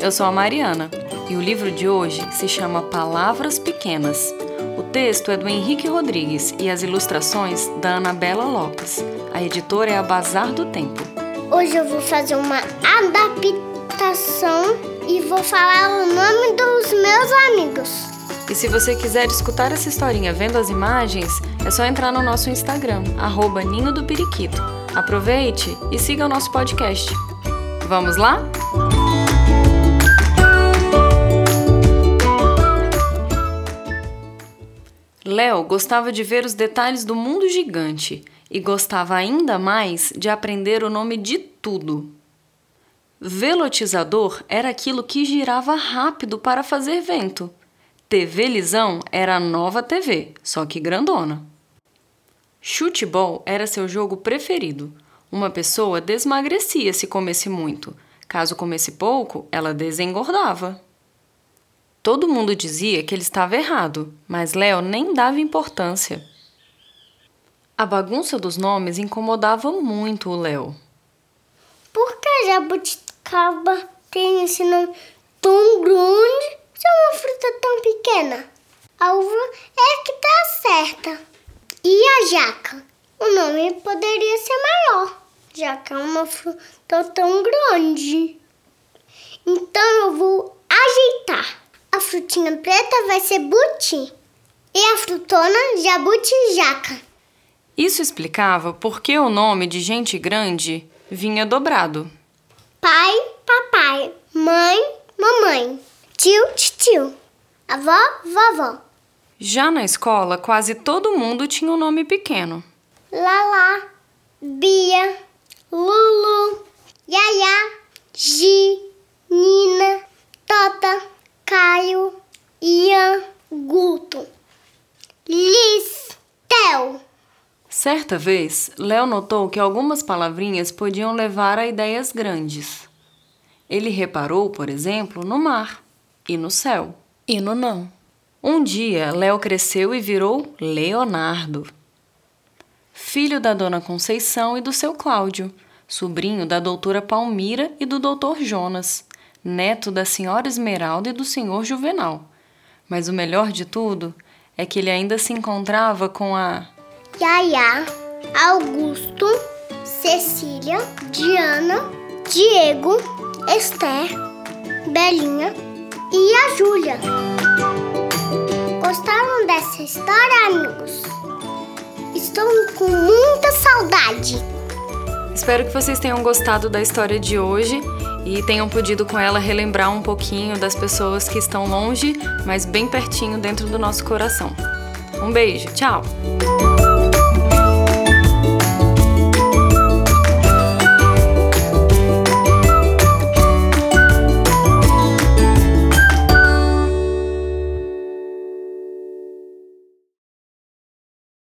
eu sou a Mariana e o livro de hoje se chama Palavras Pequenas. O texto é do Henrique Rodrigues e as ilustrações da Anabela Lopes. A editora é a Bazar do Tempo. Hoje eu vou fazer uma adaptação e vou falar o nome dos meus amigos. E se você quiser escutar essa historinha vendo as imagens, é só entrar no nosso Instagram, arroba Ninho do Periquito. Aproveite e siga o nosso podcast. Vamos lá? Léo gostava de ver os detalhes do mundo gigante e gostava ainda mais de aprender o nome de tudo. Velotizador era aquilo que girava rápido para fazer vento. TV Lisão era a nova TV, só que grandona. Chutebol era seu jogo preferido. Uma pessoa desmagrecia se comesse muito. Caso comesse pouco, ela desengordava. Todo mundo dizia que ele estava errado, mas Léo nem dava importância. A bagunça dos nomes incomodava muito o Léo. Por que jabuticaba tem esse nome tão grande se é uma fruta tão pequena? A uva é que tá certa. E a jaca? O nome poderia ser maior, já que é uma fruta tão grande. Então eu vou ajeitar. A frutinha preta vai ser buti e a frutona jabuti-jaca. Isso explicava por que o nome de gente grande vinha dobrado. Pai, papai, mãe, mamãe, tio, tio, avó, vovó. Já na escola, quase todo mundo tinha um nome pequeno. Lala, Bia, Lulu, Yaya, Gi, Nina, Tota, Caio, Ian, Guto, Liz, Theo. Certa vez, Léo notou que algumas palavrinhas podiam levar a ideias grandes. Ele reparou, por exemplo, no mar, e no céu, e no não. Um dia, Léo cresceu e virou Leonardo. Filho da dona Conceição e do seu Cláudio, sobrinho da doutora Palmira e do doutor Jonas, neto da senhora Esmeralda e do senhor Juvenal. Mas o melhor de tudo é que ele ainda se encontrava com a Yaya, Augusto, Cecília, Diana, Diego, Esther, Belinha e a Júlia. Gostaram dessa história, amigos? Estou com muita saudade. Espero que vocês tenham gostado da história de hoje e tenham podido com ela relembrar um pouquinho das pessoas que estão longe, mas bem pertinho dentro do nosso coração. Um beijo, tchau!